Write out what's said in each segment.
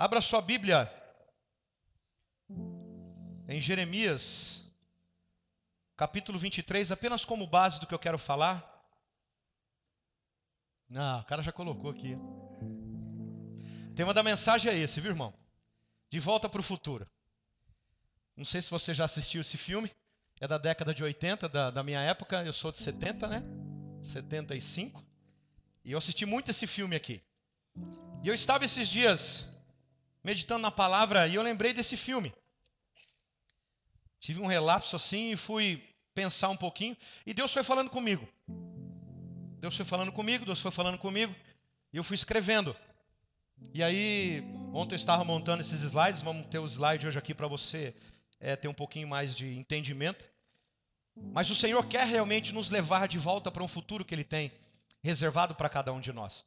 Abra sua Bíblia em Jeremias, capítulo 23, apenas como base do que eu quero falar. Não, o cara já colocou aqui. O tema da mensagem é esse, viu, irmão? De volta para o futuro. Não sei se você já assistiu esse filme. É da década de 80, da, da minha época. Eu sou de 70, né? 75. E eu assisti muito esse filme aqui. E eu estava esses dias meditando na palavra e eu lembrei desse filme. Tive um relapso assim e fui pensar um pouquinho. E Deus foi falando comigo. Deus foi falando comigo, Deus foi falando comigo. E eu fui escrevendo. E aí, ontem eu estava montando esses slides. Vamos ter o slide hoje aqui para você é, ter um pouquinho mais de entendimento. Mas o Senhor quer realmente nos levar de volta para um futuro que Ele tem reservado para cada um de nós.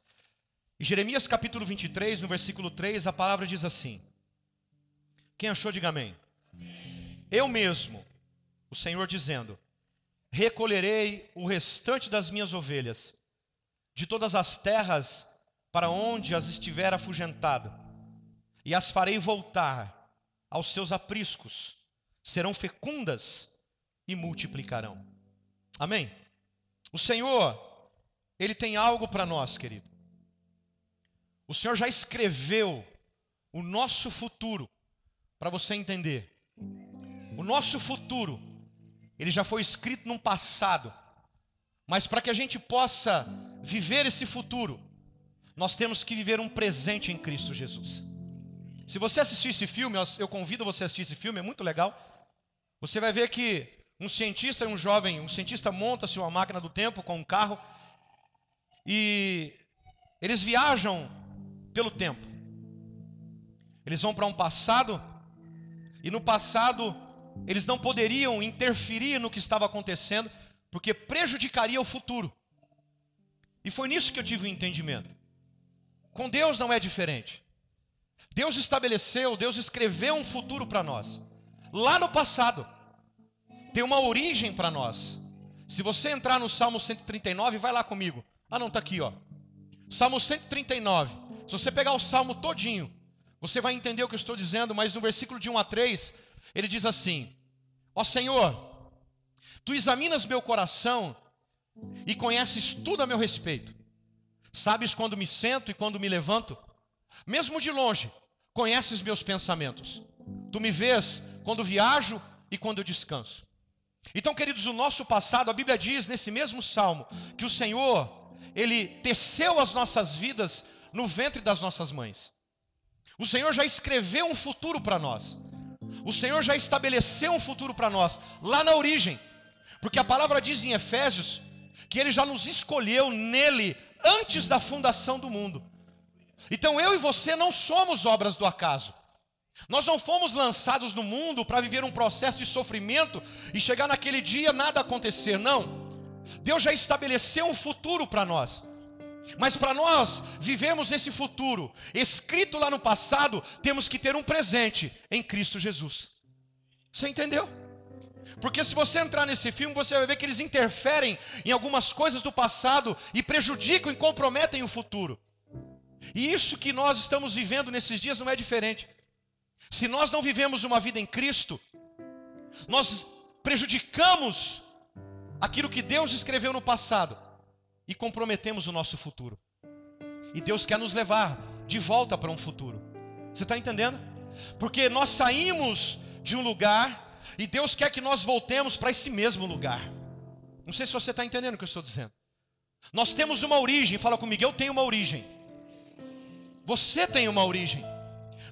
Em Jeremias capítulo 23, no versículo 3, a palavra diz assim: Quem achou, diga amém. Eu mesmo, o Senhor dizendo: Recolherei o restante das minhas ovelhas de todas as terras para onde as estiver afugentado, e as farei voltar aos seus apriscos, serão fecundas e multiplicarão. Amém? O Senhor, Ele tem algo para nós, querido. O Senhor já escreveu o nosso futuro, para você entender. O nosso futuro, ele já foi escrito num passado, mas para que a gente possa viver esse futuro, nós temos que viver um presente em Cristo Jesus. Se você assistir esse filme, eu convido você a assistir esse filme, é muito legal. Você vai ver que um cientista e um jovem, um cientista monta-se uma máquina do tempo com um carro e eles viajam pelo tempo. Eles vão para um passado e no passado eles não poderiam interferir no que estava acontecendo porque prejudicaria o futuro. E foi nisso que eu tive o um entendimento. Com Deus não é diferente. Deus estabeleceu, Deus escreveu um futuro para nós. Lá no passado tem uma origem para nós. Se você entrar no Salmo 139, vai lá comigo. Ah, não, está aqui, ó. Salmo 139. Se você pegar o salmo todinho, você vai entender o que eu estou dizendo, mas no versículo de 1 a 3, ele diz assim: Ó Senhor, tu examinas meu coração e conheces tudo a meu respeito. Sabes quando me sento e quando me levanto? Mesmo de longe, conheces meus pensamentos. Tu me vês quando viajo e quando eu descanso. Então, queridos, o nosso passado, a Bíblia diz nesse mesmo salmo que o Senhor, ele teceu as nossas vidas no ventre das nossas mães. O Senhor já escreveu um futuro para nós. O Senhor já estabeleceu um futuro para nós lá na origem. Porque a palavra diz em Efésios que ele já nos escolheu nele antes da fundação do mundo. Então eu e você não somos obras do acaso. Nós não fomos lançados no mundo para viver um processo de sofrimento e chegar naquele dia nada acontecer, não. Deus já estabeleceu um futuro para nós. Mas para nós vivermos esse futuro, escrito lá no passado, temos que ter um presente em Cristo Jesus. Você entendeu? Porque se você entrar nesse filme, você vai ver que eles interferem em algumas coisas do passado e prejudicam e comprometem o futuro. E isso que nós estamos vivendo nesses dias não é diferente. Se nós não vivemos uma vida em Cristo, nós prejudicamos aquilo que Deus escreveu no passado e comprometemos o nosso futuro. E Deus quer nos levar de volta para um futuro. Você está entendendo? Porque nós saímos de um lugar e Deus quer que nós voltemos para esse mesmo lugar. Não sei se você está entendendo o que eu estou dizendo. Nós temos uma origem, fala comigo, eu tenho uma origem. Você tem uma origem.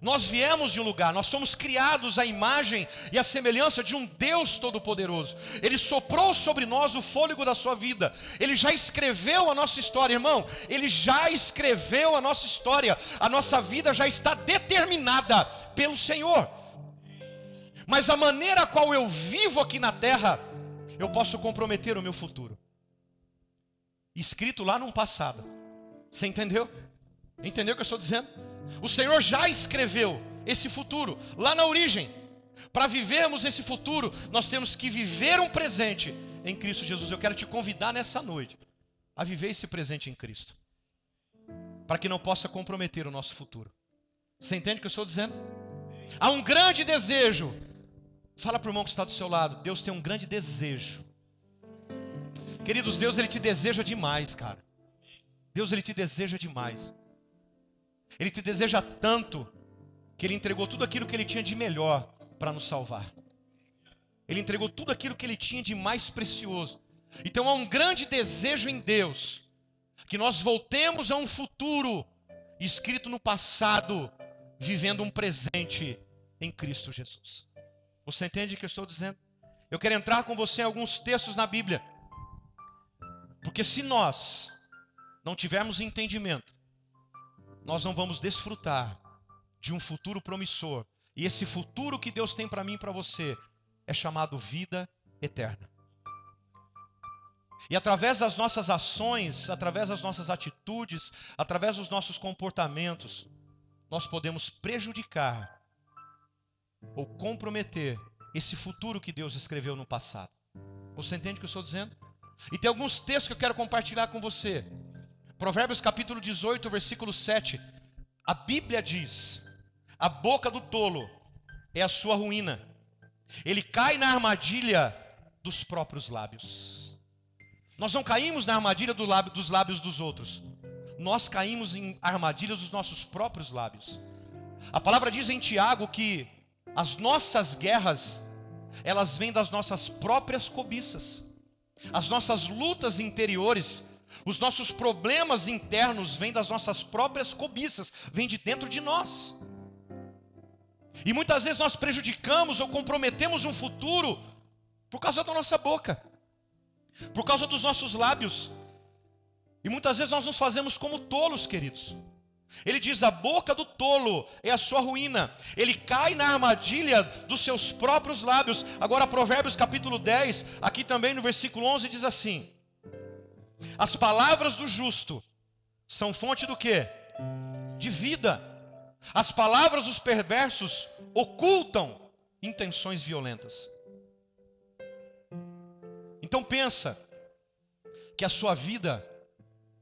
Nós viemos de um lugar, nós somos criados à imagem e à semelhança de um Deus Todo-Poderoso. Ele soprou sobre nós o fôlego da sua vida. Ele já escreveu a nossa história, irmão. Ele já escreveu a nossa história. A nossa vida já está determinada pelo Senhor. Mas a maneira a qual eu vivo aqui na terra, eu posso comprometer o meu futuro. Escrito lá no passado. Você entendeu? Entendeu o que eu estou dizendo? O Senhor já escreveu esse futuro lá na origem. Para vivermos esse futuro, nós temos que viver um presente em Cristo Jesus. Eu quero te convidar nessa noite a viver esse presente em Cristo, para que não possa comprometer o nosso futuro. Você entende o que eu estou dizendo? Há um grande desejo. Fala para o irmão que está do seu lado. Deus tem um grande desejo. Queridos, Deus ele te deseja demais, cara. Deus ele te deseja demais. Ele te deseja tanto que ele entregou tudo aquilo que ele tinha de melhor para nos salvar. Ele entregou tudo aquilo que ele tinha de mais precioso. Então há um grande desejo em Deus que nós voltemos a um futuro escrito no passado, vivendo um presente em Cristo Jesus. Você entende o que eu estou dizendo? Eu quero entrar com você em alguns textos na Bíblia. Porque se nós não tivermos entendimento, nós não vamos desfrutar de um futuro promissor. E esse futuro que Deus tem para mim e para você é chamado vida eterna. E através das nossas ações, através das nossas atitudes, através dos nossos comportamentos, nós podemos prejudicar ou comprometer esse futuro que Deus escreveu no passado. Você entende o que eu estou dizendo? E tem alguns textos que eu quero compartilhar com você. Provérbios capítulo 18, versículo 7. A Bíblia diz: A boca do tolo é a sua ruína. Ele cai na armadilha dos próprios lábios. Nós não caímos na armadilha do lábio, dos lábios dos outros. Nós caímos em armadilhas dos nossos próprios lábios. A palavra diz em Tiago que as nossas guerras, elas vêm das nossas próprias cobiças. As nossas lutas interiores, os nossos problemas internos vêm das nossas próprias cobiças, vêm de dentro de nós. E muitas vezes nós prejudicamos ou comprometemos um futuro por causa da nossa boca, por causa dos nossos lábios. E muitas vezes nós nos fazemos como tolos, queridos. Ele diz: a boca do tolo é a sua ruína. Ele cai na armadilha dos seus próprios lábios. Agora, Provérbios capítulo 10, aqui também no versículo 11, diz assim: As palavras do justo são fonte do que? De vida. As palavras dos perversos ocultam intenções violentas. Então pensa que a sua vida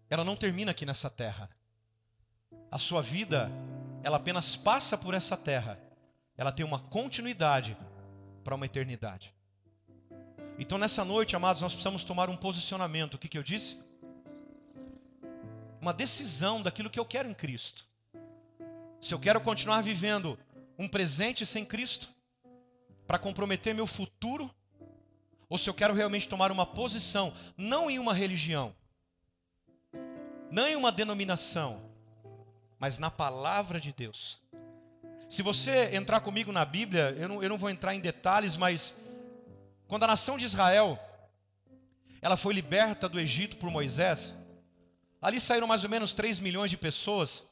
ela não termina aqui nessa terra. A sua vida, ela apenas passa por essa terra. Ela tem uma continuidade para uma eternidade. Então nessa noite, amados, nós precisamos tomar um posicionamento. O que, que eu disse? Uma decisão daquilo que eu quero em Cristo. Se eu quero continuar vivendo um presente sem Cristo, para comprometer meu futuro, ou se eu quero realmente tomar uma posição, não em uma religião, não em uma denominação, mas na palavra de Deus. Se você entrar comigo na Bíblia, eu não, eu não vou entrar em detalhes, mas quando a nação de Israel ela foi liberta do Egito por Moisés, ali saíram mais ou menos 3 milhões de pessoas,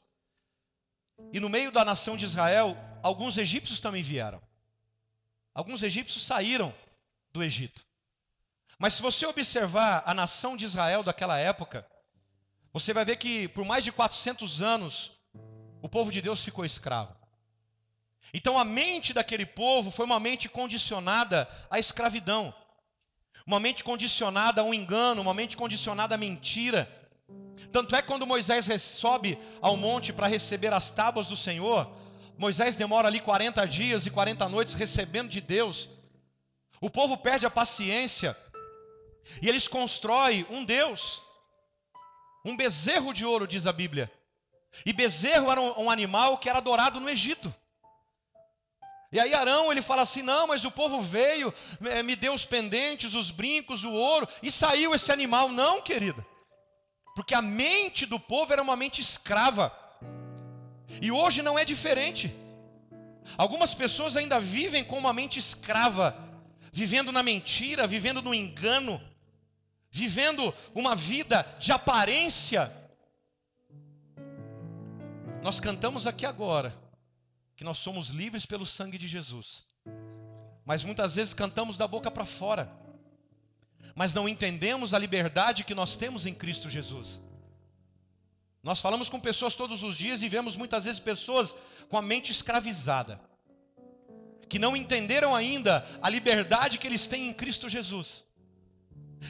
e no meio da nação de Israel, alguns egípcios também vieram. Alguns egípcios saíram do Egito. Mas se você observar a nação de Israel daquela época, você vai ver que por mais de 400 anos o povo de Deus ficou escravo. Então a mente daquele povo foi uma mente condicionada à escravidão, uma mente condicionada a um engano, uma mente condicionada à mentira. Tanto é que quando Moisés sobe ao monte para receber as tábuas do Senhor, Moisés demora ali 40 dias e 40 noites recebendo de Deus. O povo perde a paciência e eles constroem um Deus, um bezerro de ouro, diz a Bíblia. E bezerro era um, animal que era adorado no Egito. E aí Arão ele fala assim: não, mas o povo veio, me deu os pendentes, os brincos, o ouro, e saiu esse animal. Não, querida. Porque a mente do povo era uma mente escrava. E hoje não é diferente. Algumas pessoas ainda vivem com uma mente escrava, vivendo na mentira, vivendo no engano, vivendo uma vida de aparência nós cantamos aqui agora que nós somos livres pelo sangue de Jesus. Mas muitas vezes cantamos da boca para fora. Mas não entendemos a liberdade que nós temos em Cristo Jesus. Nós falamos com pessoas todos os dias e vemos muitas vezes pessoas com a mente escravizada, que não entenderam ainda a liberdade que eles têm em Cristo Jesus.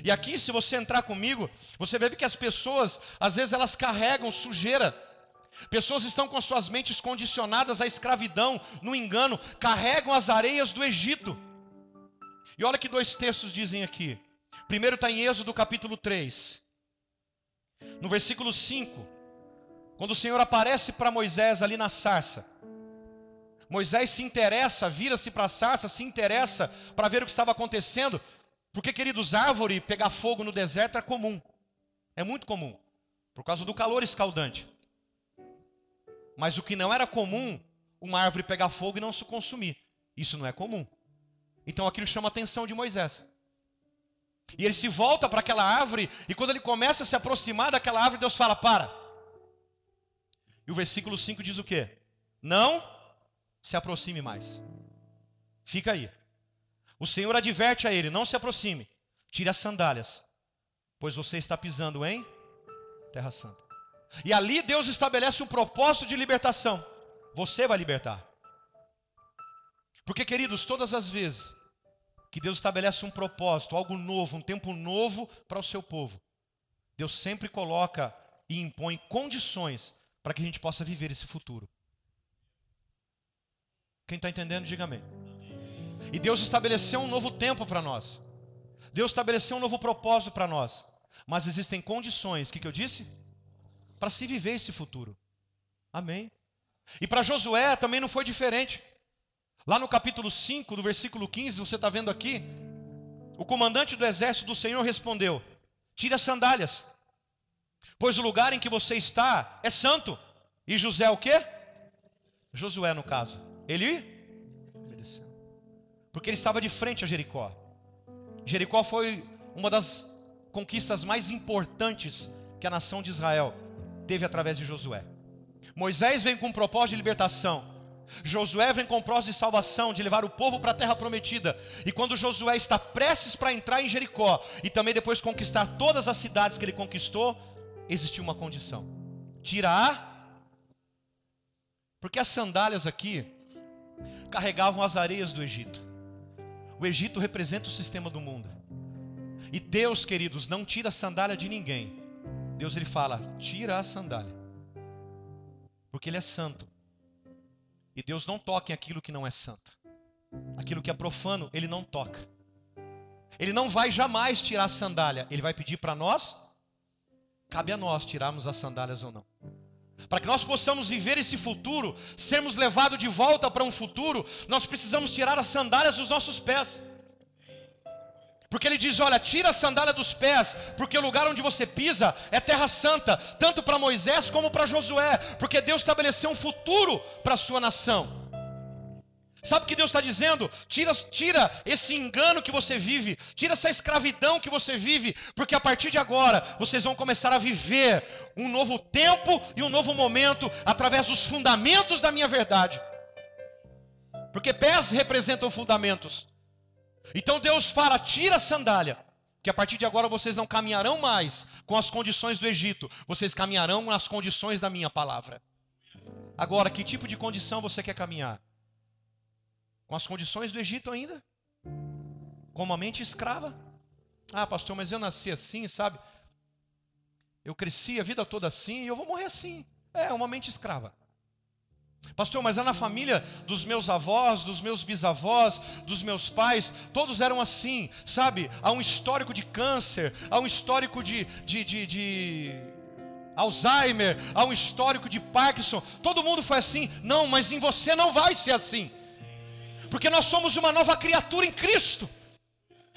E aqui, se você entrar comigo, você ver que as pessoas, às vezes, elas carregam sujeira Pessoas estão com suas mentes condicionadas à escravidão, no engano, carregam as areias do Egito. E olha que dois textos dizem aqui. Primeiro está em Êxodo capítulo 3. No versículo 5, quando o Senhor aparece para Moisés ali na sarça. Moisés se interessa, vira-se para a sarça, se interessa para ver o que estava acontecendo, porque, queridos, árvore pegar fogo no deserto é comum, é muito comum, por causa do calor escaldante. Mas o que não era comum, uma árvore pegar fogo e não se consumir. Isso não é comum. Então aquilo chama a atenção de Moisés. E ele se volta para aquela árvore, e quando ele começa a se aproximar daquela árvore, Deus fala: Para. E o versículo 5 diz o quê? Não se aproxime mais. Fica aí. O Senhor adverte a ele: Não se aproxime, tire as sandálias, pois você está pisando em Terra Santa. E ali Deus estabelece um propósito de libertação. Você vai libertar. Porque, queridos, todas as vezes que Deus estabelece um propósito, algo novo, um tempo novo para o seu povo, Deus sempre coloca e impõe condições para que a gente possa viver esse futuro. Quem está entendendo, diga amém. E Deus estabeleceu um novo tempo para nós. Deus estabeleceu um novo propósito para nós. Mas existem condições, o que, que eu disse? Para se viver esse futuro. Amém. E para Josué também não foi diferente. Lá no capítulo 5, no versículo 15, você está vendo aqui, o comandante do exército do Senhor respondeu: Tire as sandálias, pois o lugar em que você está é santo. E José o quê? Josué, no caso. Ele. Porque ele estava de frente a Jericó. Jericó foi uma das conquistas mais importantes que a nação de Israel teve através de Josué. Moisés vem com um propósito de libertação. Josué vem com um propósito de salvação, de levar o povo para a terra prometida. E quando Josué está prestes para entrar em Jericó e também depois conquistar todas as cidades que ele conquistou, existiu uma condição: tira a. Porque as sandálias aqui carregavam as areias do Egito. O Egito representa o sistema do mundo. E Deus, queridos, não tira a sandália de ninguém. Deus ele fala: tira a sandália, porque Ele é santo. E Deus não toca em aquilo que não é santo. Aquilo que é profano, Ele não toca. Ele não vai jamais tirar a sandália. Ele vai pedir para nós. Cabe a nós tirarmos as sandálias ou não. Para que nós possamos viver esse futuro, sermos levados de volta para um futuro, nós precisamos tirar as sandálias dos nossos pés. Porque ele diz: Olha, tira a sandália dos pés, porque o lugar onde você pisa é terra santa, tanto para Moisés como para Josué, porque Deus estabeleceu um futuro para a sua nação. Sabe o que Deus está dizendo? Tira, tira esse engano que você vive, tira essa escravidão que você vive, porque a partir de agora vocês vão começar a viver um novo tempo e um novo momento através dos fundamentos da minha verdade. Porque pés representam fundamentos. Então Deus fala: tira a sandália, que a partir de agora vocês não caminharão mais com as condições do Egito, vocês caminharão nas condições da minha palavra. Agora, que tipo de condição você quer caminhar? Com as condições do Egito ainda? Com uma mente escrava? Ah, pastor, mas eu nasci assim, sabe? Eu cresci a vida toda assim e eu vou morrer assim. É, uma mente escrava. Pastor, mas é na família dos meus avós, dos meus bisavós, dos meus pais, todos eram assim, sabe? Há um histórico de câncer, há um histórico de, de, de, de Alzheimer, há um histórico de Parkinson, todo mundo foi assim. Não, mas em você não vai ser assim, porque nós somos uma nova criatura em Cristo.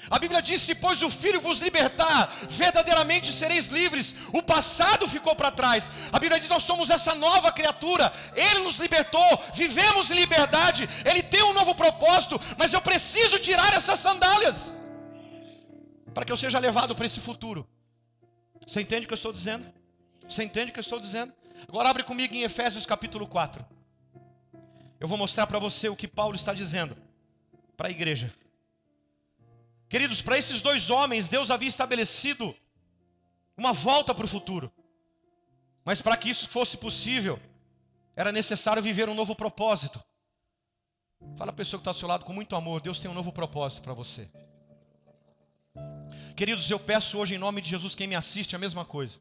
A Bíblia diz: se pois o Filho vos libertar, verdadeiramente sereis livres. O passado ficou para trás. A Bíblia diz: nós somos essa nova criatura. Ele nos libertou, vivemos em liberdade. Ele tem um novo propósito, mas eu preciso tirar essas sandálias para que eu seja levado para esse futuro. Você entende o que eu estou dizendo? Você entende o que eu estou dizendo? Agora abre comigo em Efésios capítulo 4. Eu vou mostrar para você o que Paulo está dizendo para a igreja. Queridos, para esses dois homens, Deus havia estabelecido uma volta para o futuro. Mas para que isso fosse possível, era necessário viver um novo propósito. Fala a pessoa que está ao seu lado com muito amor: Deus tem um novo propósito para você. Queridos, eu peço hoje em nome de Jesus, quem me assiste, a mesma coisa.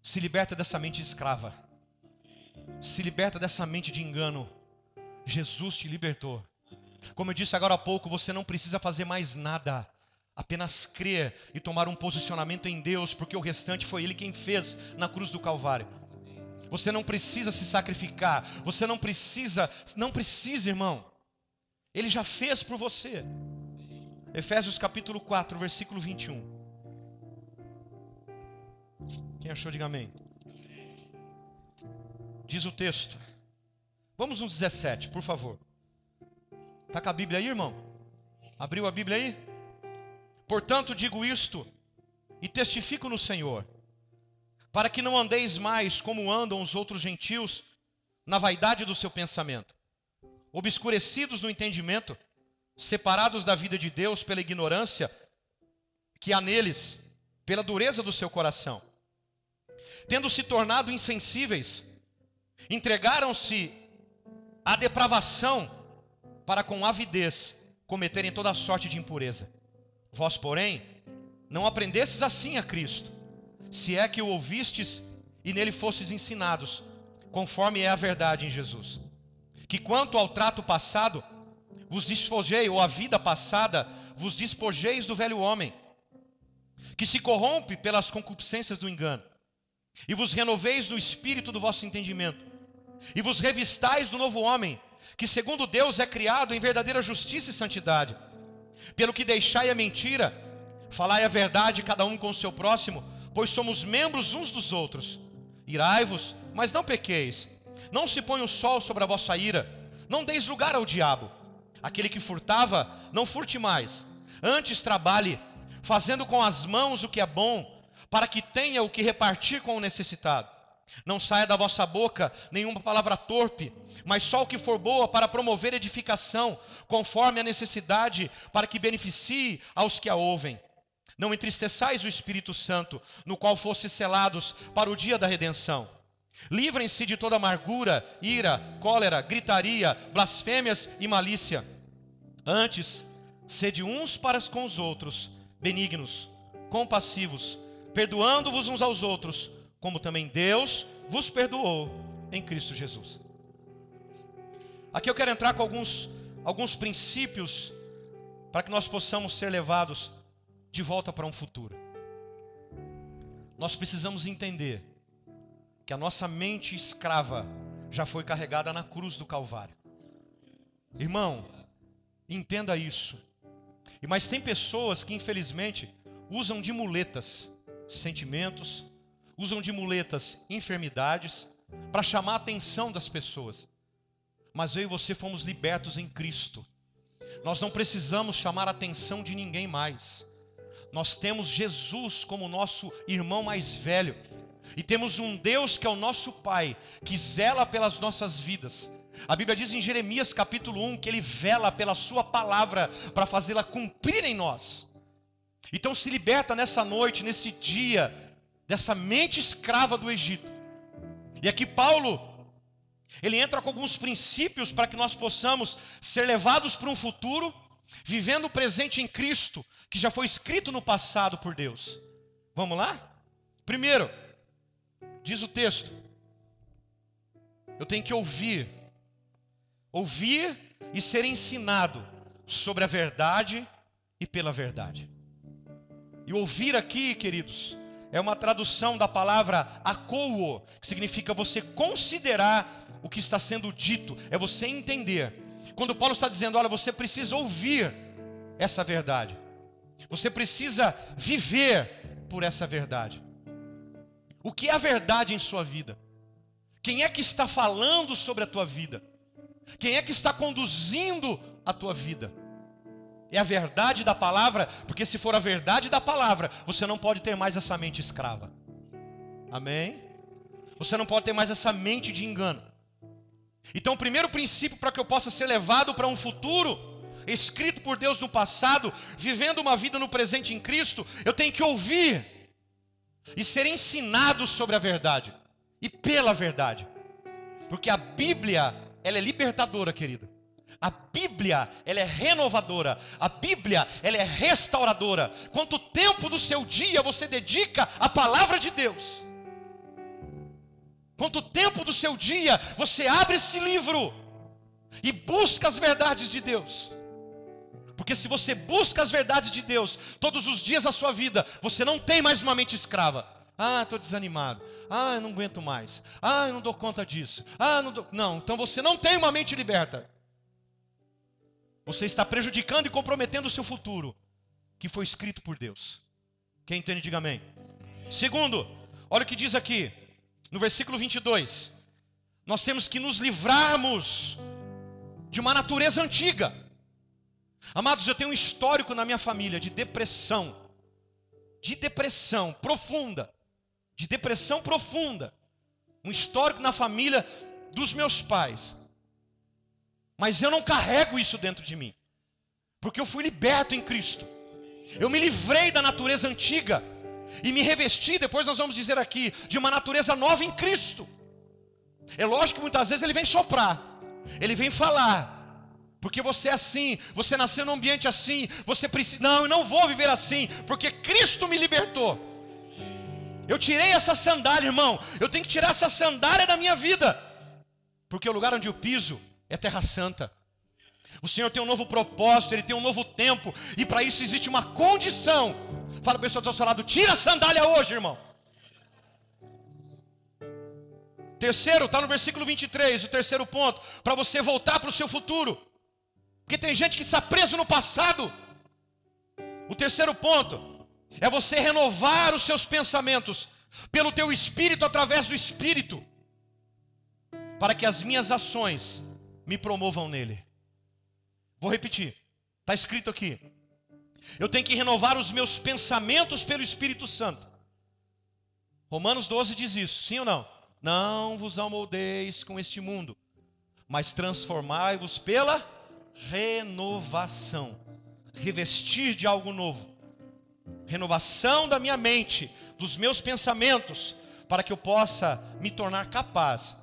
Se liberta dessa mente escrava. Se liberta dessa mente de engano. Jesus te libertou. Como eu disse agora há pouco, você não precisa fazer mais nada. Apenas crer e tomar um posicionamento em Deus, porque o restante foi Ele quem fez na cruz do Calvário. Você não precisa se sacrificar. Você não precisa, não precisa, irmão. Ele já fez por você. Efésios capítulo 4, versículo 21. Quem achou, diga amém. Diz o texto. Vamos no 17, por favor. Está com a Bíblia aí, irmão? Abriu a Bíblia aí? Portanto, digo isto e testifico no Senhor, para que não andeis mais como andam os outros gentios, na vaidade do seu pensamento, obscurecidos no entendimento, separados da vida de Deus pela ignorância que há neles, pela dureza do seu coração. Tendo se tornado insensíveis, entregaram-se à depravação para com avidez cometerem toda sorte de impureza. Vós, porém, não aprendestes assim a Cristo, se é que o ouvistes e nele fostes ensinados, conforme é a verdade em Jesus. Que quanto ao trato passado, vos despojei, ou a vida passada, vos despojeis do velho homem, que se corrompe pelas concupiscências do engano, e vos renoveis do espírito do vosso entendimento, e vos revistais do novo homem, que segundo Deus é criado em verdadeira justiça e santidade. Pelo que deixai a mentira, falai a verdade cada um com o seu próximo, pois somos membros uns dos outros. Irai-vos, mas não pequeis. Não se põe o sol sobre a vossa ira. Não deis lugar ao diabo. Aquele que furtava, não furte mais. Antes trabalhe, fazendo com as mãos o que é bom, para que tenha o que repartir com o necessitado. Não saia da vossa boca nenhuma palavra torpe, mas só o que for boa para promover edificação, conforme a necessidade, para que beneficie aos que a ouvem. Não entristeçais o Espírito Santo, no qual fostes selados para o dia da redenção. Livrem-se de toda amargura, ira, cólera, gritaria, blasfêmias e malícia. Antes, sede uns para com os outros, benignos, compassivos, perdoando-vos uns aos outros, como também Deus vos perdoou em Cristo Jesus. Aqui eu quero entrar com alguns, alguns princípios para que nós possamos ser levados de volta para um futuro. Nós precisamos entender que a nossa mente escrava já foi carregada na cruz do Calvário. Irmão, entenda isso. E mas tem pessoas que infelizmente usam de muletas sentimentos, usam de muletas enfermidades para chamar a atenção das pessoas. Mas eu e você fomos libertos em Cristo. Nós não precisamos chamar a atenção de ninguém mais. Nós temos Jesus como nosso irmão mais velho. E temos um Deus que é o nosso Pai, que zela pelas nossas vidas. A Bíblia diz em Jeremias capítulo 1 que ele vela pela sua palavra para fazê-la cumprir em nós. Então se liberta nessa noite, nesse dia, dessa mente escrava do Egito. E aqui Paulo, ele entra com alguns princípios para que nós possamos ser levados para um futuro, vivendo o presente em Cristo, que já foi escrito no passado por Deus. Vamos lá? Primeiro, diz o texto, eu tenho que ouvir, ouvir e ser ensinado sobre a verdade e pela verdade. E ouvir aqui, queridos, é uma tradução da palavra akouo, que significa você considerar o que está sendo dito, é você entender. Quando Paulo está dizendo, olha, você precisa ouvir essa verdade. Você precisa viver por essa verdade. O que é a verdade em sua vida? Quem é que está falando sobre a tua vida? Quem é que está conduzindo a tua vida? É a verdade da palavra, porque se for a verdade da palavra, você não pode ter mais essa mente escrava. Amém? Você não pode ter mais essa mente de engano. Então, o primeiro princípio para que eu possa ser levado para um futuro escrito por Deus no passado, vivendo uma vida no presente em Cristo, eu tenho que ouvir e ser ensinado sobre a verdade e pela verdade. Porque a Bíblia, ela é libertadora, querido. A Bíblia, ela é renovadora. A Bíblia, ela é restauradora. Quanto tempo do seu dia você dedica à palavra de Deus? Quanto tempo do seu dia você abre esse livro e busca as verdades de Deus? Porque se você busca as verdades de Deus todos os dias da sua vida, você não tem mais uma mente escrava. Ah, estou desanimado. Ah, eu não aguento mais. Ah, eu não dou conta disso. Ah, não dou. Não, então você não tem uma mente liberta. Você está prejudicando e comprometendo o seu futuro, que foi escrito por Deus. Quem entende, diga amém. Segundo, olha o que diz aqui, no versículo 22. Nós temos que nos livrarmos de uma natureza antiga. Amados, eu tenho um histórico na minha família de depressão, de depressão profunda, de depressão profunda, um histórico na família dos meus pais. Mas eu não carrego isso dentro de mim, porque eu fui liberto em Cristo. Eu me livrei da natureza antiga e me revesti, depois nós vamos dizer aqui, de uma natureza nova em Cristo. É lógico que muitas vezes ele vem soprar, ele vem falar, porque você é assim, você nasceu num ambiente assim, você precisa, não, eu não vou viver assim, porque Cristo me libertou. Eu tirei essa sandália, irmão, eu tenho que tirar essa sandália da minha vida, porque o lugar onde eu piso é terra santa. O Senhor tem um novo propósito, Ele tem um novo tempo, e para isso existe uma condição. Fala para a pessoa do seu lado: tira a sandália hoje, irmão. Terceiro, está no versículo 23, o terceiro ponto, para você voltar para o seu futuro. Porque tem gente que está preso no passado. O terceiro ponto é você renovar os seus pensamentos pelo teu espírito através do espírito, para que as minhas ações me promovam nele. Vou repetir. Está escrito aqui. Eu tenho que renovar os meus pensamentos pelo Espírito Santo. Romanos 12 diz isso, sim ou não? Não vos amoldeis com este mundo, mas transformai-vos pela renovação, revestir de algo novo, renovação da minha mente, dos meus pensamentos, para que eu possa me tornar capaz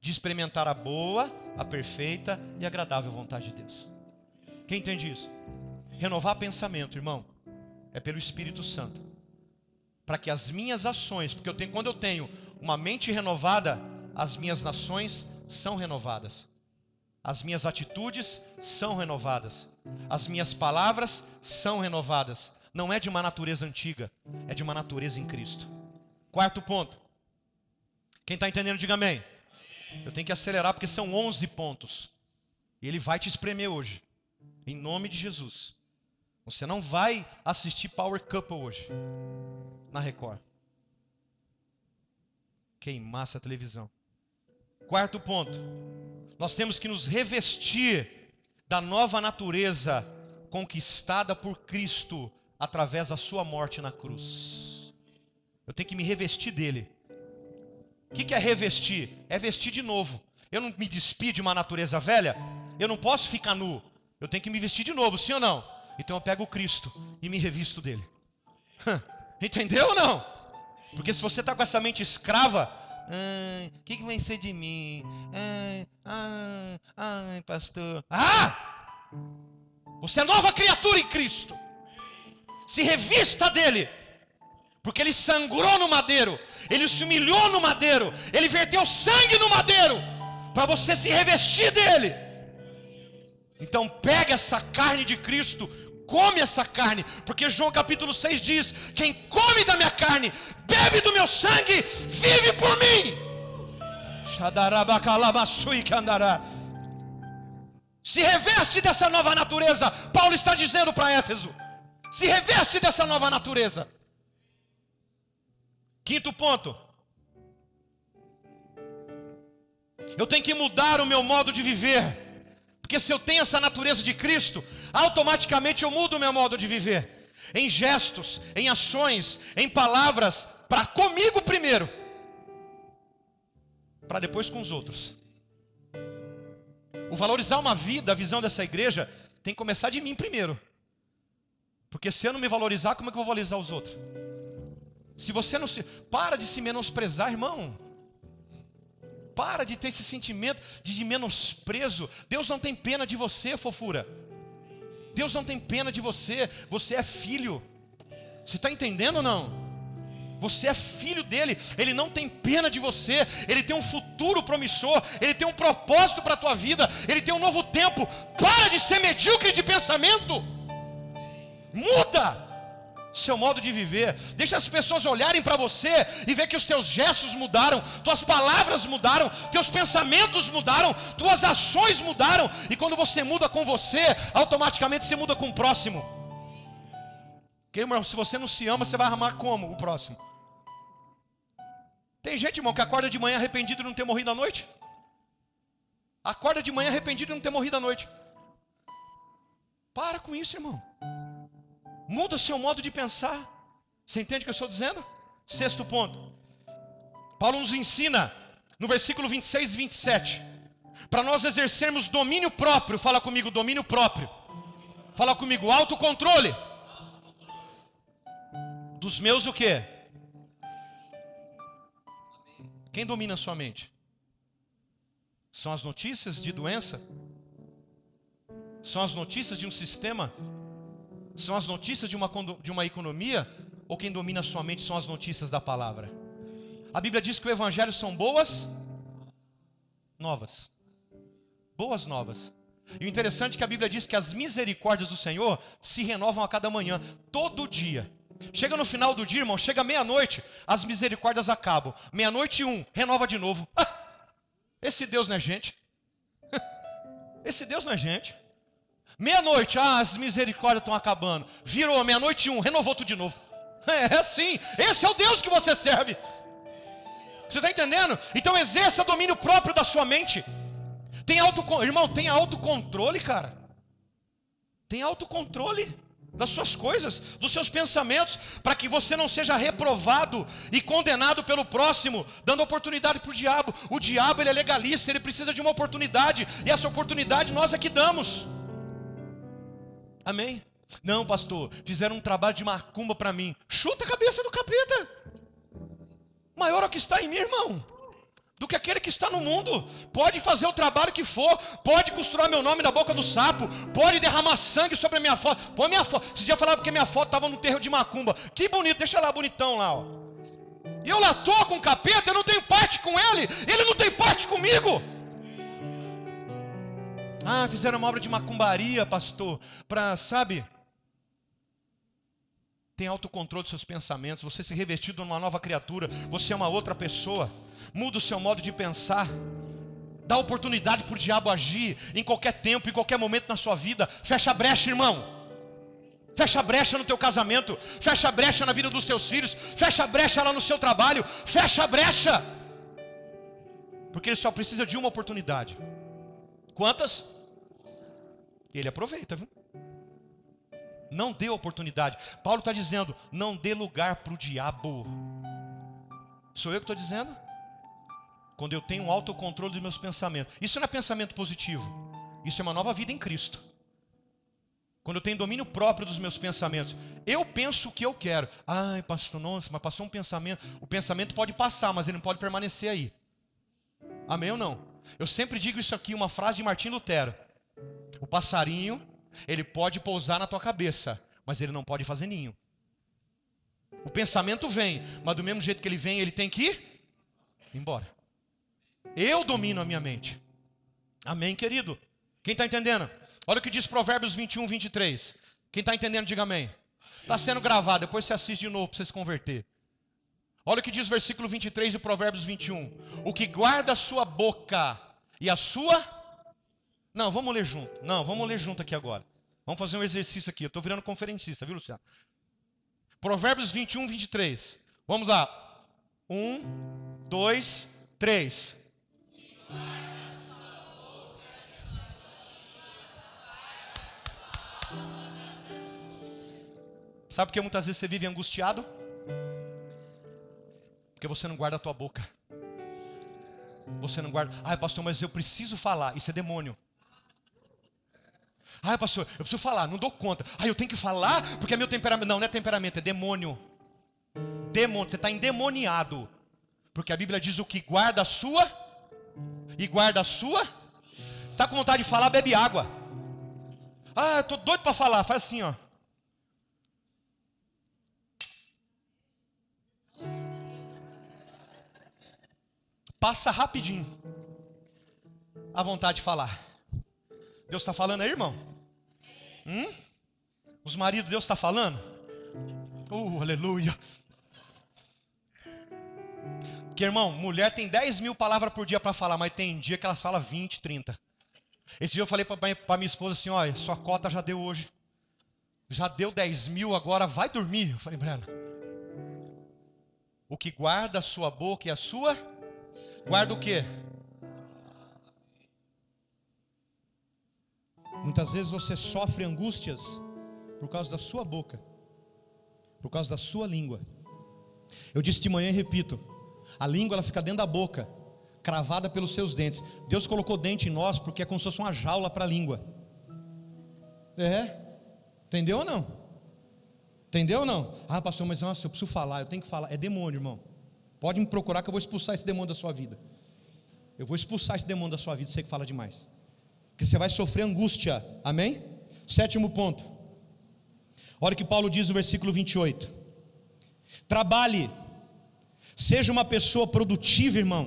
de experimentar a boa, a perfeita e agradável vontade de Deus. Quem entende isso? Renovar pensamento, irmão, é pelo Espírito Santo. Para que as minhas ações, porque eu tenho, quando eu tenho uma mente renovada, as minhas nações são renovadas. As minhas atitudes são renovadas. As minhas palavras são renovadas. Não é de uma natureza antiga, é de uma natureza em Cristo. Quarto ponto. Quem está entendendo, diga amém. Eu tenho que acelerar porque são 11 pontos. E ele vai te espremer hoje. Em nome de Jesus. Você não vai assistir Power Couple hoje. Na Record. Queimar essa televisão. Quarto ponto. Nós temos que nos revestir da nova natureza conquistada por Cristo através da sua morte na cruz. Eu tenho que me revestir dele. O que é revestir? É vestir de novo. Eu não me despido de uma natureza velha, eu não posso ficar nu. Eu tenho que me vestir de novo, sim ou não? Então eu pego o Cristo e me revisto dele. Entendeu ou não? Porque se você está com essa mente escrava, o que, que vai ser de mim? Ai, ai, ai, pastor. Ah! Você é nova criatura em Cristo. Se revista dele. Porque ele sangrou no madeiro. Ele se humilhou no madeiro. Ele verteu sangue no madeiro. Para você se revestir dele. Então pega essa carne de Cristo come essa carne, porque João capítulo 6 diz: Quem come da minha carne, bebe do meu sangue, vive por mim. Se reveste dessa nova natureza, Paulo está dizendo para Éfeso: se reveste dessa nova natureza. Quinto ponto. Eu tenho que mudar o meu modo de viver. Porque se eu tenho essa natureza de Cristo, automaticamente eu mudo o meu modo de viver. Em gestos, em ações, em palavras, para comigo primeiro, para depois com os outros. O valorizar uma vida, a visão dessa igreja, tem que começar de mim primeiro. Porque se eu não me valorizar, como é que eu vou valorizar os outros? Se você não se. Para de se menosprezar, irmão. Para de ter esse sentimento de menosprezo. Deus não tem pena de você, fofura. Deus não tem pena de você. Você é filho. Você está entendendo ou não? Você é filho dele, ele não tem pena de você, ele tem um futuro promissor, ele tem um propósito para a tua vida, ele tem um novo tempo. Para de ser medíocre de pensamento. Muda seu modo de viver. Deixa as pessoas olharem para você e ver que os teus gestos mudaram, tuas palavras mudaram, teus pensamentos mudaram, tuas ações mudaram. E quando você muda com você, automaticamente você muda com o próximo. Porque, irmão, se você não se ama, você vai amar como o próximo? Tem gente, irmão, que acorda de manhã arrependido de não ter morrido à noite. Acorda de manhã arrependido de não ter morrido à noite. Para com isso, irmão. Muda seu modo de pensar. Você entende o que eu estou dizendo? Sexto ponto. Paulo nos ensina no versículo 26 e 27. Para nós exercermos domínio próprio. Fala comigo, domínio próprio. Fala comigo, autocontrole. Dos meus o quê? Quem domina a sua mente? São as notícias de doença? São as notícias de um sistema? São as notícias de uma, de uma economia? Ou quem domina sua mente são as notícias da palavra? A Bíblia diz que o Evangelho são boas novas. Boas novas. E o interessante é que a Bíblia diz que as misericórdias do Senhor se renovam a cada manhã, todo dia. Chega no final do dia, irmão, chega meia-noite, as misericórdias acabam. Meia-noite um, renova de novo. Ah, esse Deus não é gente. Esse Deus não é gente. Meia-noite, ah, as misericórdias estão acabando. Virou meia-noite um, renovou tudo de novo. É assim, esse é o Deus que você serve. Você está entendendo? Então exerça domínio próprio da sua mente. Tem auto, irmão, tem autocontrole, cara. Tem autocontrole das suas coisas, dos seus pensamentos, para que você não seja reprovado e condenado pelo próximo, dando oportunidade para o diabo. O diabo ele é legalista, ele precisa de uma oportunidade, e essa oportunidade nós é que damos. Amém? Não, pastor, fizeram um trabalho de macumba para mim. Chuta a cabeça do capeta. Maior é o que está em mim, irmão, do que aquele que está no mundo. Pode fazer o trabalho que for, pode costurar meu nome na boca do sapo, pode derramar sangue sobre a minha foto. Põe minha foto. Esse dia falava que minha foto estava no terreiro de macumba. Que bonito, deixa lá bonitão lá, ó. E eu lá estou com o capeta, eu não tenho parte com ele, ele não tem parte comigo. Ah, fizeram uma obra de macumbaria, pastor, para, sabe? Tem autocontrole dos seus pensamentos, você se revestido numa nova criatura, você é uma outra pessoa. Muda o seu modo de pensar. Dá oportunidade para o diabo agir em qualquer tempo, em qualquer momento na sua vida. Fecha a brecha, irmão. Fecha a brecha no teu casamento, fecha a brecha na vida dos teus filhos, fecha a brecha lá no seu trabalho, fecha a brecha. Porque ele só precisa de uma oportunidade. Quantas? Ele aproveita, viu? Não dê oportunidade. Paulo está dizendo: não dê lugar para o diabo. Sou eu que estou dizendo? Quando eu tenho um autocontrole dos meus pensamentos. Isso não é pensamento positivo. Isso é uma nova vida em Cristo. Quando eu tenho domínio próprio dos meus pensamentos. Eu penso o que eu quero. Ai, pastor, nossa, mas passou um pensamento. O pensamento pode passar, mas ele não pode permanecer aí. Amém ou não? Eu sempre digo isso aqui, uma frase de Martim Lutero. O passarinho, ele pode pousar na tua cabeça, mas ele não pode fazer ninho. O pensamento vem, mas do mesmo jeito que ele vem, ele tem que ir embora. Eu domino a minha mente. Amém, querido? Quem está entendendo? Olha o que diz Provérbios 21, 23. Quem está entendendo, diga amém. Está sendo gravado, depois você assiste de novo para você se converter. Olha o que diz o versículo 23 de Provérbios 21. O que guarda a sua boca e a sua não, vamos ler junto. Não, vamos ler junto aqui agora. Vamos fazer um exercício aqui. Eu estou virando conferencista, viu, Luciano? Provérbios 21, 23. Vamos lá. Um, dois, três. Sabe por que muitas vezes você vive angustiado? Porque você não guarda a tua boca. Você não guarda. Ai, pastor, mas eu preciso falar. Isso é demônio. Ah, pastor, eu preciso falar, não dou conta. Ah, eu tenho que falar porque é meu temperamento. Não, não é temperamento, é demônio. Demônio, você está endemoniado. Porque a Bíblia diz o que guarda a sua e guarda a sua. Está com vontade de falar, bebe água. Ah, estou doido para falar. Faz assim, ó. passa rapidinho a vontade de falar. Deus está falando aí, irmão? Hum? Os maridos, Deus está falando? Uh, aleluia. Porque, irmão, mulher tem 10 mil palavras por dia para falar, mas tem dia que elas falam 20, 30. Esse dia eu falei para minha esposa assim: olha, sua cota já deu hoje. Já deu 10 mil, agora vai dormir. Eu falei para ela: o que guarda a sua boca e a sua, guarda o quê? Muitas vezes você sofre angústias por causa da sua boca, por causa da sua língua. Eu disse de manhã e repito: a língua ela fica dentro da boca, cravada pelos seus dentes. Deus colocou dente em nós porque é como se fosse uma jaula para a língua. É, entendeu ou não? Entendeu ou não? Ah, pastor, mas nossa, eu preciso falar, eu tenho que falar. É demônio, irmão. Pode me procurar que eu vou expulsar esse demônio da sua vida. Eu vou expulsar esse demônio da sua vida, você que fala demais. Porque você vai sofrer angústia. Amém? Sétimo ponto. Olha o que Paulo diz no versículo 28. Trabalhe, seja uma pessoa produtiva, irmão,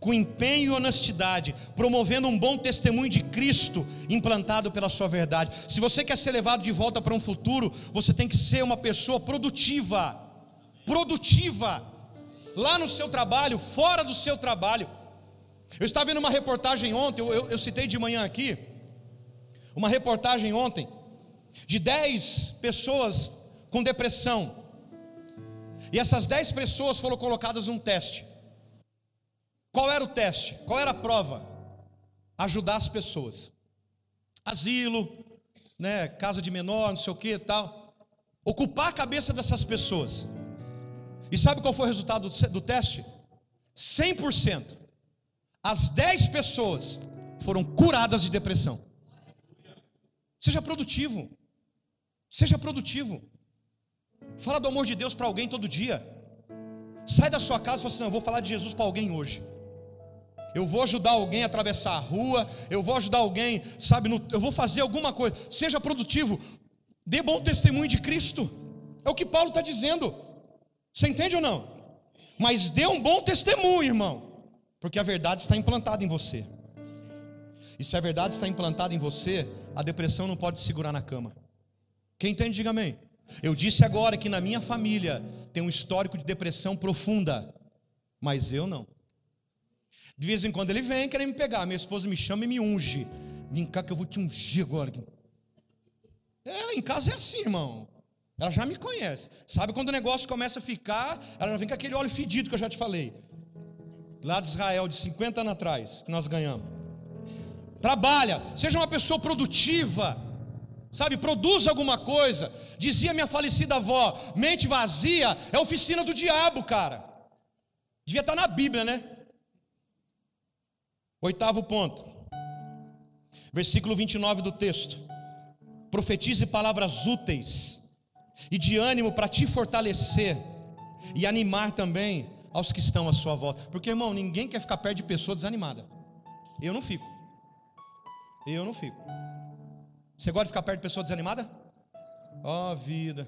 com empenho e honestidade, promovendo um bom testemunho de Cristo implantado pela sua verdade. Se você quer ser levado de volta para um futuro, você tem que ser uma pessoa produtiva, produtiva, lá no seu trabalho, fora do seu trabalho. Eu estava vendo uma reportagem ontem, eu, eu, eu citei de manhã aqui, uma reportagem ontem, de 10 pessoas com depressão. E essas 10 pessoas foram colocadas num teste. Qual era o teste? Qual era a prova? Ajudar as pessoas. Asilo, né, casa de menor, não sei o que tal. Ocupar a cabeça dessas pessoas. E sabe qual foi o resultado do teste? 100%. As 10 pessoas foram curadas de depressão. Seja produtivo. Seja produtivo. Fala do amor de Deus para alguém todo dia. Sai da sua casa e fala assim: não, eu vou falar de Jesus para alguém hoje. Eu vou ajudar alguém a atravessar a rua, eu vou ajudar alguém, sabe, no, eu vou fazer alguma coisa. Seja produtivo, dê bom testemunho de Cristo. É o que Paulo está dizendo. Você entende ou não? Mas dê um bom testemunho, irmão, porque a verdade está implantada em você. E se a verdade está implantada em você, a depressão não pode segurar na cama. Quem entende, diga amém. Eu disse agora que na minha família tem um histórico de depressão profunda, mas eu não. De vez em quando ele vem querer me pegar. Minha esposa me chama e me unge. Vem cá que eu vou te ungir agora. É, em casa é assim, irmão. Ela já me conhece. Sabe quando o negócio começa a ficar, ela já vem com aquele óleo fedido que eu já te falei. Lá de Israel, de 50 anos atrás, que nós ganhamos. Trabalha, seja uma pessoa produtiva. Sabe, produza alguma coisa. Dizia minha falecida avó: mente vazia é oficina do diabo, cara. Devia estar na Bíblia, né? Oitavo ponto, versículo 29 do texto: profetize palavras úteis e de ânimo para te fortalecer e animar também aos que estão à sua volta, porque irmão, ninguém quer ficar perto de pessoa desanimada. Eu não fico, eu não fico. Você gosta de ficar perto de pessoa desanimada? Ó oh, vida,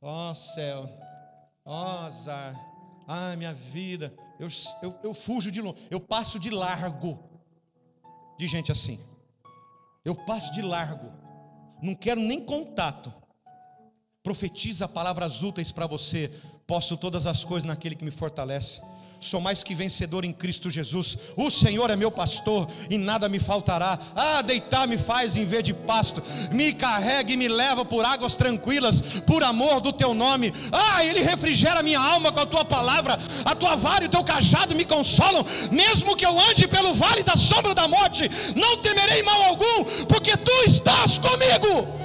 ó oh, céu, ó oh, azar, ai minha vida, eu, eu, eu fujo de longe, eu passo de largo de gente assim. Eu passo de largo, não quero nem contato. Profetiza palavras úteis para você. Posso todas as coisas naquele que me fortalece sou mais que vencedor em Cristo Jesus. O Senhor é meu pastor e nada me faltará. Ah, deitar me faz em vez de pasto, me carrega e me leva por águas tranquilas, por amor do teu nome. Ah, ele refrigera minha alma com a tua palavra, a tua vara e o teu cajado me consolam. Mesmo que eu ande pelo vale da sombra da morte, não temerei mal algum, porque tu estás comigo.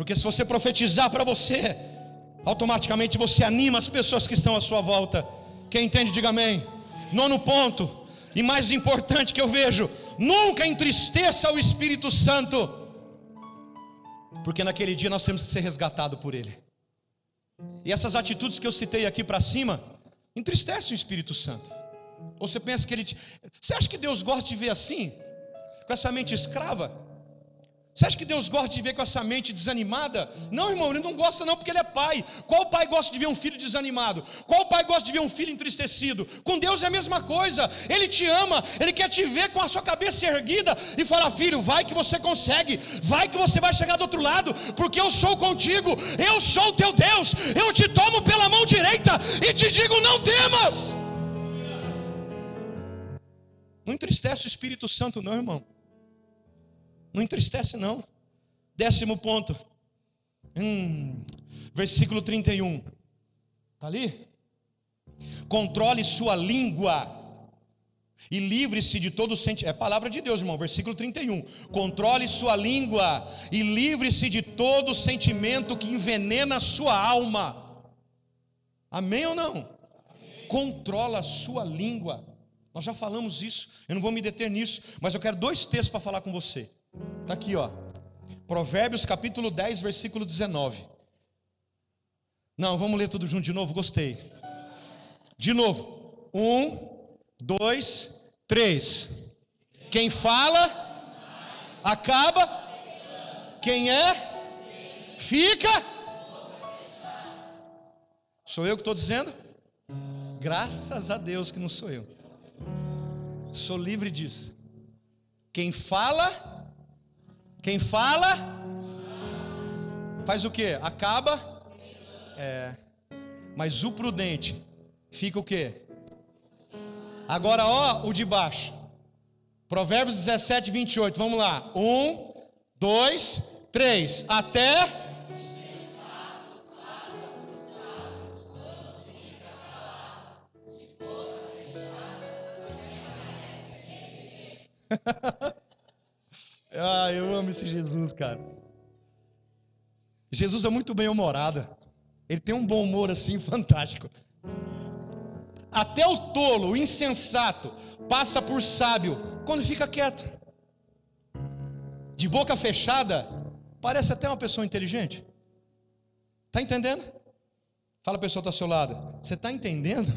Porque se você profetizar para você, automaticamente você anima as pessoas que estão à sua volta. Quem entende, diga amém. Nono ponto, e mais importante que eu vejo: nunca entristeça o Espírito Santo, porque naquele dia nós temos que ser resgatados por Ele. E essas atitudes que eu citei aqui para cima, entristecem o Espírito Santo. Ou você pensa que ele. Te... Você acha que Deus gosta de ver assim? Com essa mente escrava? Você acha que Deus gosta de ver com essa mente desanimada? Não, irmão, ele não gosta não, porque ele é pai. Qual pai gosta de ver um filho desanimado? Qual pai gosta de ver um filho entristecido? Com Deus é a mesma coisa. Ele te ama, ele quer te ver com a sua cabeça erguida e falar: "Filho, vai que você consegue. Vai que você vai chegar do outro lado, porque eu sou contigo. Eu sou o teu Deus. Eu te tomo pela mão direita e te digo: não temas." Não entristece o Espírito Santo não, irmão. Não entristece, não. Décimo ponto. Hum, versículo 31. Está ali? Controle sua língua e livre-se de todo sentimento. É palavra de Deus, irmão. Versículo 31. Controle sua língua e livre-se de todo sentimento que envenena a sua alma. Amém ou não? Controla a sua língua. Nós já falamos isso, eu não vou me deter nisso, mas eu quero dois textos para falar com você. Está aqui, ó. Provérbios capítulo 10, versículo 19. Não, vamos ler tudo junto de novo, gostei. De novo. Um, dois, três. Quem fala, acaba. Quem é, fica. Sou eu que estou dizendo? Graças a Deus que não sou eu. Sou livre disso. Quem fala, quem fala, faz o que? Acaba. É. Mas o prudente fica o que? Agora, ó, o de baixo. Provérbios 17, 28. Vamos lá. Um, dois, três. Até. Ah, eu amo esse Jesus, cara. Jesus é muito bem humorado. Ele tem um bom humor assim fantástico. Até o tolo, o insensato, passa por sábio quando fica quieto. De boca fechada, parece até uma pessoa inteligente. Está entendendo? Fala a pessoa que está ao seu lado. Você está entendendo?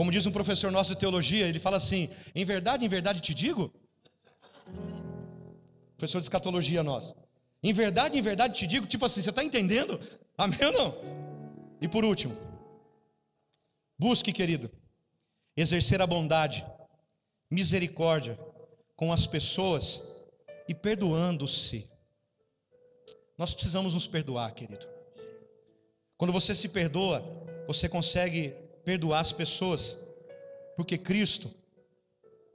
Como diz um professor nosso de teologia, ele fala assim: em verdade, em verdade te digo. Professor de escatologia nosso. Em verdade, em verdade te digo, tipo assim, você está entendendo? Amém ou não? E por último, busque, querido, exercer a bondade, misericórdia com as pessoas e perdoando-se. Nós precisamos nos perdoar, querido. Quando você se perdoa, você consegue perdoar as pessoas, porque Cristo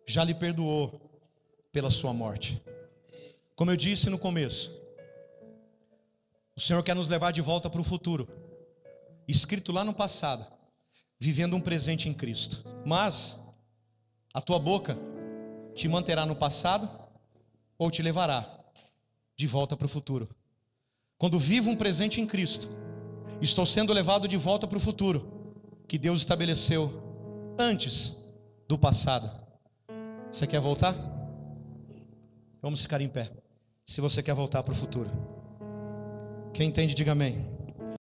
já lhe perdoou pela sua morte. Como eu disse no começo, o Senhor quer nos levar de volta para o futuro, escrito lá no passado, vivendo um presente em Cristo. Mas a tua boca te manterá no passado ou te levará de volta para o futuro. Quando vivo um presente em Cristo, estou sendo levado de volta para o futuro que Deus estabeleceu antes do passado. Você quer voltar? Vamos ficar em pé. Se você quer voltar para o futuro. Quem entende, diga amém.